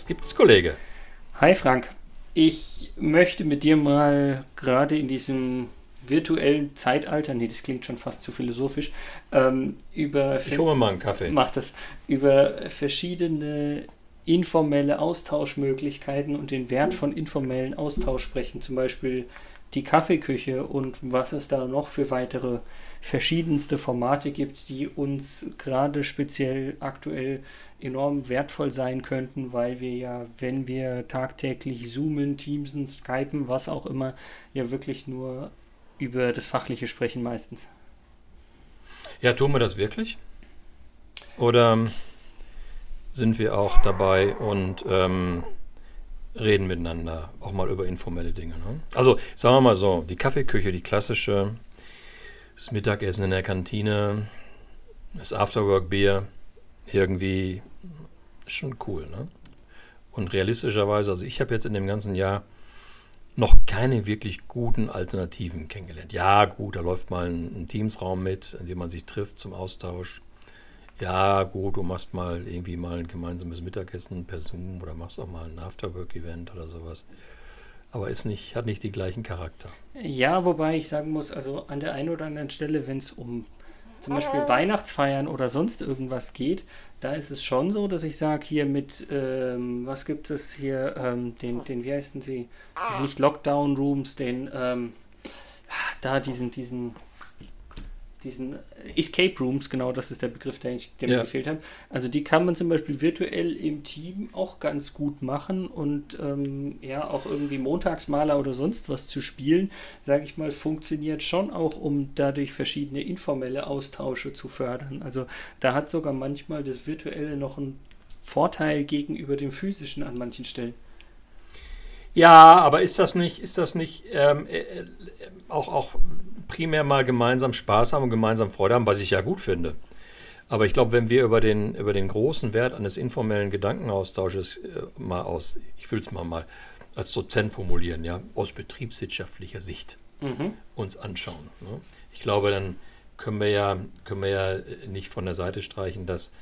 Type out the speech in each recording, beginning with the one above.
Was gibt's, Kollege? Hi Frank. Ich möchte mit dir mal gerade in diesem virtuellen Zeitalter, nee, das klingt schon fast zu philosophisch, ähm, über. Ich hole mal einen Kaffee. Mach das. Über verschiedene informelle Austauschmöglichkeiten und den Wert von informellen Austausch sprechen. Zum Beispiel die Kaffeeküche und was es da noch für weitere verschiedenste Formate gibt, die uns gerade speziell aktuell enorm wertvoll sein könnten, weil wir ja, wenn wir tagtäglich zoomen, teamsen, skypen, was auch immer, ja wirklich nur über das Fachliche sprechen meistens. Ja, tun wir das wirklich? Oder sind wir auch dabei und ähm, reden miteinander, auch mal über informelle Dinge? Ne? Also sagen wir mal so, die Kaffeeküche, die klassische, das Mittagessen in der Kantine, das Afterwork-Bier, irgendwie schon cool. Ne? Und realistischerweise, also ich habe jetzt in dem ganzen Jahr noch keine wirklich guten Alternativen kennengelernt. Ja, gut, da läuft mal ein, ein Teamsraum mit, in dem man sich trifft zum Austausch. Ja, gut, du machst mal irgendwie mal ein gemeinsames Mittagessen per Zoom oder machst auch mal ein Afterwork-Event oder sowas. Aber ist nicht, hat nicht den gleichen Charakter. Ja, wobei ich sagen muss, also an der einen oder anderen Stelle, wenn es um zum Beispiel Weihnachtsfeiern oder sonst irgendwas geht, da ist es schon so, dass ich sage, hier mit, ähm, was gibt es hier, ähm, den, den, wie heißen sie, nicht Lockdown Rooms, den, ähm, da diesen, diesen, diesen Escape Rooms, genau, das ist der Begriff, der, ich, der ja. mir gefehlt hat. Also die kann man zum Beispiel virtuell im Team auch ganz gut machen und ähm, ja, auch irgendwie Montagsmaler oder sonst was zu spielen, sage ich mal, funktioniert schon auch, um dadurch verschiedene informelle Austausche zu fördern. Also da hat sogar manchmal das Virtuelle noch einen Vorteil gegenüber dem Physischen an manchen Stellen. Ja, aber ist das nicht, ist das nicht ähm, äh, äh auch, auch primär mal gemeinsam Spaß haben und gemeinsam Freude haben, was ich ja gut finde. Aber ich glaube, wenn wir über den, über den großen Wert eines informellen Gedankenaustausches äh, mal aus, ich will es mal, mal als Dozent formulieren, ja, aus betriebswirtschaftlicher Sicht mhm. uns anschauen. Ne? Ich glaube, dann können wir ja, können wir ja nicht von der Seite streichen, dass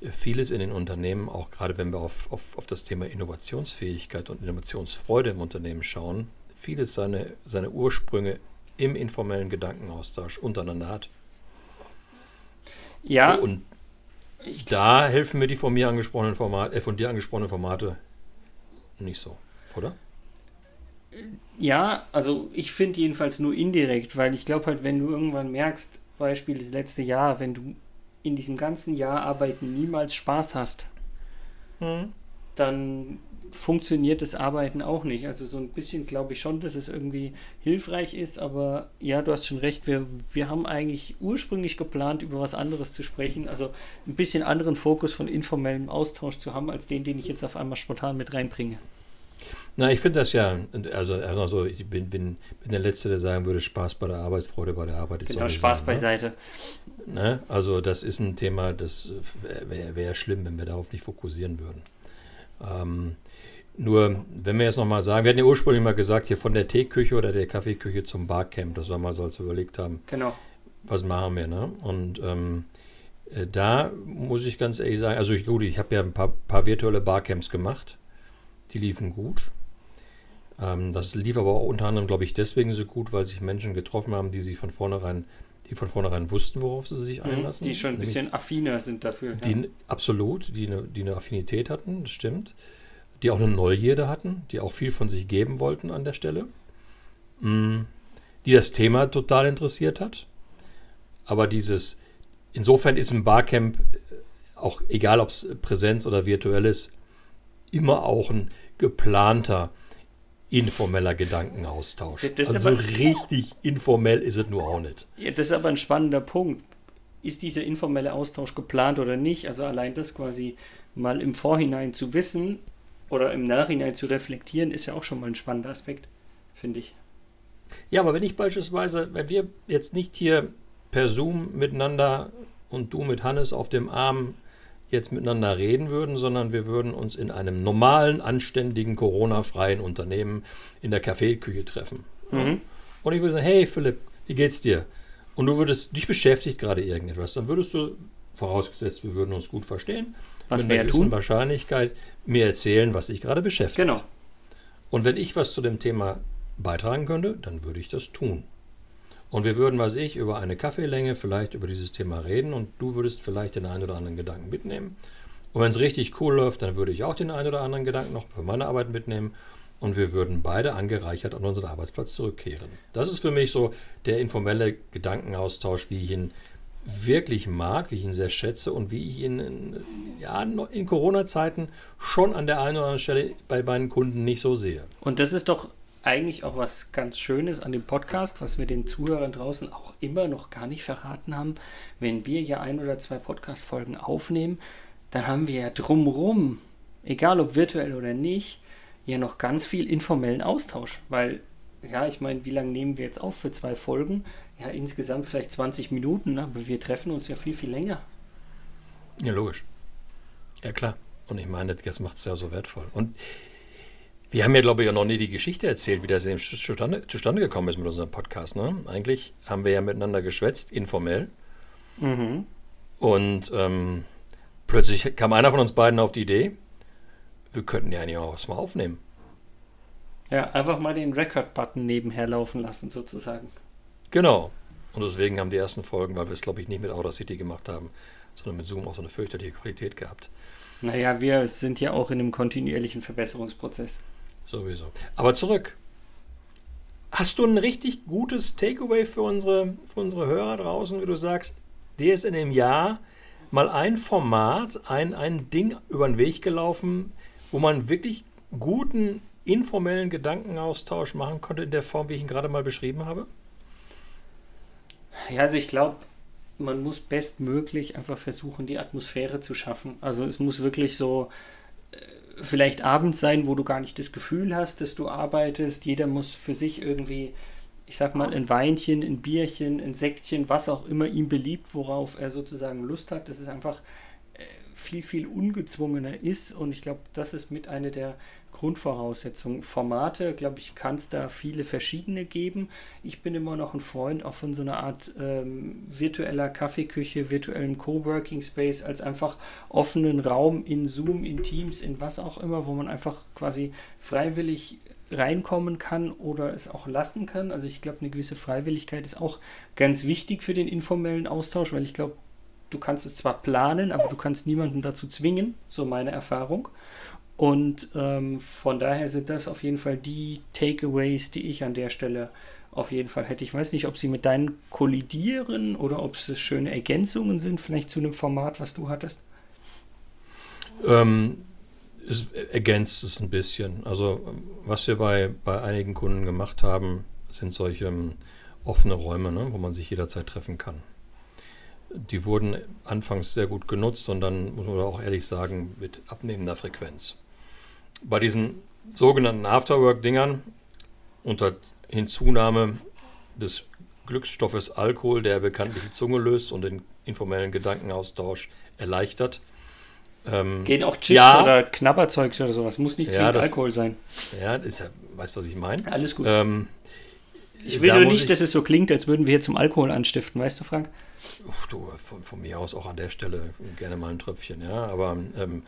vieles in den Unternehmen, auch gerade wenn wir auf, auf, auf das Thema Innovationsfähigkeit und Innovationsfreude im Unternehmen schauen, vieles seine, seine Ursprünge im informellen Gedankenaustausch untereinander hat. Ja. Und da helfen mir die von mir angesprochenen Formate, äh, von dir angesprochenen Formate nicht so, oder? Ja, also ich finde jedenfalls nur indirekt, weil ich glaube halt, wenn du irgendwann merkst, Beispiel das letzte Jahr, wenn du in diesem ganzen Jahr arbeiten niemals Spaß hast, hm. dann funktioniert das Arbeiten auch nicht. Also so ein bisschen glaube ich schon, dass es irgendwie hilfreich ist, aber ja, du hast schon recht, wir, wir haben eigentlich ursprünglich geplant, über was anderes zu sprechen, also ein bisschen anderen Fokus von informellem Austausch zu haben, als den, den ich jetzt auf einmal spontan mit reinbringe. Na, ich finde das ja, also, also ich bin, bin, bin der Letzte, der sagen würde, Spaß bei der Arbeit, Freude bei der Arbeit ist Genau, Spaß sein, ne? beiseite. Ne? Ne? Also das ist ein Thema, das wäre wär schlimm, wenn wir darauf nicht fokussieren würden. Ähm, nur, wenn wir jetzt nochmal sagen, wir hatten ja ursprünglich mal gesagt, hier von der Teeküche oder der Kaffeeküche zum Barcamp, das wir mal so als überlegt haben. Genau. Was machen wir, ne? Und ähm, äh, da muss ich ganz ehrlich sagen, also ich, gut, ich habe ja ein paar, paar, virtuelle Barcamps gemacht. Die liefen gut. Ähm, das lief aber auch unter anderem, glaube ich, deswegen so gut, weil sich Menschen getroffen haben, die sich von vornherein, die von vornherein wussten, worauf sie sich mhm, einlassen. Die schon ein bisschen affiner sind dafür. Die, ja. Absolut, die eine, die eine Affinität hatten, das stimmt die auch eine Neugierde hatten, die auch viel von sich geben wollten an der Stelle, mm, die das Thema total interessiert hat. Aber dieses, insofern ist ein Barcamp, äh, auch egal ob es Präsenz oder virtuell ist, immer auch ein geplanter, informeller Gedankenaustausch. Also aber, richtig informell ist es nur auch nicht. Ja, das ist aber ein spannender Punkt. Ist dieser informelle Austausch geplant oder nicht? Also allein das quasi mal im Vorhinein zu wissen, oder im Nachhinein zu reflektieren, ist ja auch schon mal ein spannender Aspekt, finde ich. Ja, aber wenn ich beispielsweise, wenn wir jetzt nicht hier per Zoom miteinander und du mit Hannes auf dem Arm jetzt miteinander reden würden, sondern wir würden uns in einem normalen, anständigen, Corona-freien Unternehmen in der Kaffeeküche treffen. Mhm. Und ich würde sagen, hey Philipp, wie geht's dir? Und du würdest dich beschäftigt gerade irgendetwas, dann würdest du vorausgesetzt, wir würden uns gut verstehen, Was mit einer gewissen. Wahrscheinlichkeit mir erzählen, was sich gerade beschäftigt. Genau. Und wenn ich was zu dem Thema beitragen könnte, dann würde ich das tun. Und wir würden, was ich, über eine Kaffeelänge vielleicht über dieses Thema reden und du würdest vielleicht den einen oder anderen Gedanken mitnehmen. Und wenn es richtig cool läuft, dann würde ich auch den einen oder anderen Gedanken noch für meine Arbeit mitnehmen und wir würden beide angereichert an unseren Arbeitsplatz zurückkehren. Das ist für mich so der informelle Gedankenaustausch, wie ich ihn wirklich mag, wie ich ihn sehr schätze und wie ich ihn in, ja, in Corona-Zeiten schon an der einen oder anderen Stelle bei meinen Kunden nicht so sehe. Und das ist doch eigentlich auch was ganz Schönes an dem Podcast, was wir den Zuhörern draußen auch immer noch gar nicht verraten haben. Wenn wir ja ein oder zwei Podcast-Folgen aufnehmen, dann haben wir ja drumrum, egal ob virtuell oder nicht, ja noch ganz viel informellen Austausch. Weil, ja, ich meine, wie lange nehmen wir jetzt auf für zwei Folgen? Ja, insgesamt vielleicht 20 Minuten, aber wir treffen uns ja viel, viel länger. Ja, logisch. Ja, klar. Und ich meine, das macht es ja so wertvoll. Und wir haben ja, glaube ich, auch noch nie die Geschichte erzählt, wie das eben zustande, zustande gekommen ist mit unserem Podcast. Ne? Eigentlich haben wir ja miteinander geschwätzt, informell. Mhm. Und ähm, plötzlich kam einer von uns beiden auf die Idee, wir könnten ja eigentlich auch was mal aufnehmen. Ja, einfach mal den Record-Button nebenher laufen lassen, sozusagen. Genau. Und deswegen haben die ersten Folgen, weil wir es, glaube ich, nicht mit Audacity gemacht haben, sondern mit Zoom auch so eine fürchterliche Qualität gehabt. Naja, wir sind ja auch in einem kontinuierlichen Verbesserungsprozess. Sowieso. Aber zurück. Hast du ein richtig gutes Takeaway für unsere, für unsere Hörer draußen, wie du sagst, dir ist in dem Jahr mal ein Format, ein, ein Ding über den Weg gelaufen, wo man wirklich guten informellen Gedankenaustausch machen konnte in der Form, wie ich ihn gerade mal beschrieben habe? Ja, also ich glaube, man muss bestmöglich einfach versuchen, die Atmosphäre zu schaffen. Also es muss wirklich so äh, vielleicht abends sein, wo du gar nicht das Gefühl hast, dass du arbeitest. Jeder muss für sich irgendwie, ich sag mal, ein Weinchen, ein Bierchen, ein Säckchen, was auch immer ihm beliebt, worauf er sozusagen Lust hat. Das ist einfach viel, viel ungezwungener ist. Und ich glaube, das ist mit einer der Grundvoraussetzungen. Formate, glaube ich, kann es da viele verschiedene geben. Ich bin immer noch ein Freund auch von so einer Art ähm, virtueller Kaffeeküche, virtuellem Coworking Space, als einfach offenen Raum in Zoom, in Teams, in was auch immer, wo man einfach quasi freiwillig reinkommen kann oder es auch lassen kann. Also ich glaube, eine gewisse Freiwilligkeit ist auch ganz wichtig für den informellen Austausch, weil ich glaube, du kannst es zwar planen, aber du kannst niemanden dazu zwingen, so meine Erfahrung. Und ähm, von daher sind das auf jeden Fall die Takeaways, die ich an der Stelle auf jeden Fall hätte. Ich weiß nicht, ob sie mit deinen kollidieren oder ob es schöne Ergänzungen sind, vielleicht zu einem Format, was du hattest. Ähm, es ergänzt es ein bisschen. Also was wir bei, bei einigen Kunden gemacht haben, sind solche ähm, offene Räume, ne, wo man sich jederzeit treffen kann. Die wurden anfangs sehr gut genutzt und dann muss man auch ehrlich sagen, mit abnehmender Frequenz. Bei diesen sogenannten Afterwork-Dingern unter Hinzunahme des Glücksstoffes Alkohol, der bekanntlich die Zunge löst und den informellen Gedankenaustausch erleichtert. Ähm, Geht auch Chips ja. oder Knabberzeugs oder sowas. Muss nicht Ja, zwingend das- Alkohol sein. ja, ist ja, weißt was ich meine? Alles gut. Ähm, ich will nur nicht, ich- dass es so klingt, als würden wir hier zum Alkohol anstiften, weißt du, Frank? Uff, du, von, von mir aus auch an der Stelle gerne mal ein Tröpfchen, ja. Aber ähm,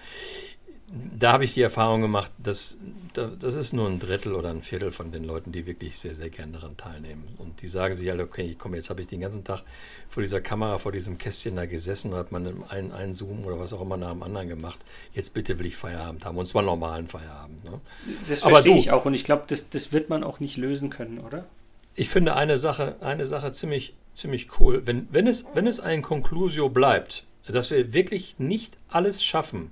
da habe ich die Erfahrung gemacht, dass da, das ist nur ein Drittel oder ein Viertel von den Leuten, die wirklich sehr, sehr gerne daran teilnehmen. Und die sagen sich halt, okay, komm, jetzt habe ich den ganzen Tag vor dieser Kamera, vor diesem Kästchen da gesessen und hat man einen, einen Zoom oder was auch immer nach dem anderen gemacht. Jetzt bitte will ich Feierabend haben und zwar normalen Feierabend. Ne? Das Aber verstehe du- ich auch und ich glaube, das, das wird man auch nicht lösen können, oder? Ich finde eine Sache, eine Sache ziemlich, ziemlich cool. Wenn, wenn, es, wenn es ein Conclusio bleibt, dass wir wirklich nicht alles schaffen,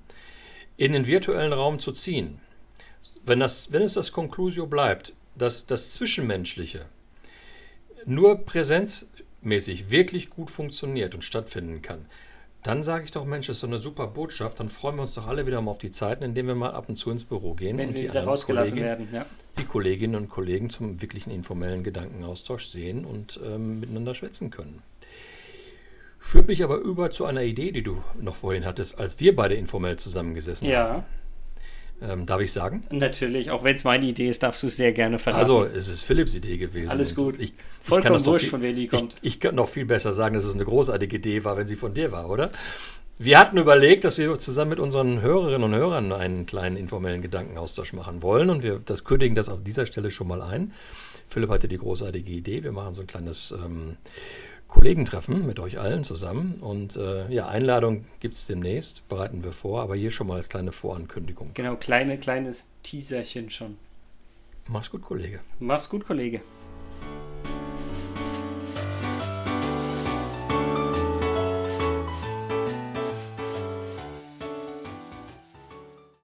in den virtuellen Raum zu ziehen, wenn, das, wenn es das Conclusio bleibt, dass das Zwischenmenschliche nur präsenzmäßig wirklich gut funktioniert und stattfinden kann, dann sage ich doch, Mensch, das ist so eine super Botschaft, dann freuen wir uns doch alle wieder mal auf die Zeiten, indem wir mal ab und zu ins Büro gehen Wenn und wir die wieder rausgelassen werden, ja. die Kolleginnen und Kollegen zum wirklichen informellen Gedankenaustausch sehen und ähm, miteinander schwätzen können. Führt mich aber über zu einer Idee, die du noch vorhin hattest, als wir beide informell zusammengesessen haben. Ja, Ähm, darf ich sagen? Natürlich, auch wenn es meine Idee ist, darfst du es sehr gerne verraten. Also, es ist Philipps Idee gewesen. Alles gut. Ich, Vollkommen ich wurscht, von wem die kommt. Ich, ich kann noch viel besser sagen, dass es eine großartige Idee war, wenn sie von dir war, oder? Wir hatten überlegt, dass wir zusammen mit unseren Hörerinnen und Hörern einen kleinen informellen Gedankenaustausch machen wollen und wir das kündigen das auf dieser Stelle schon mal ein. Philipp hatte die großartige Idee, wir machen so ein kleines ähm, Kollegentreffen mit euch allen zusammen. Und äh, ja, Einladung gibt es demnächst, bereiten wir vor, aber hier schon mal als kleine Vorankündigung. Genau, kleine, kleines Teaserchen schon. Mach's gut, Kollege. Mach's gut, Kollege.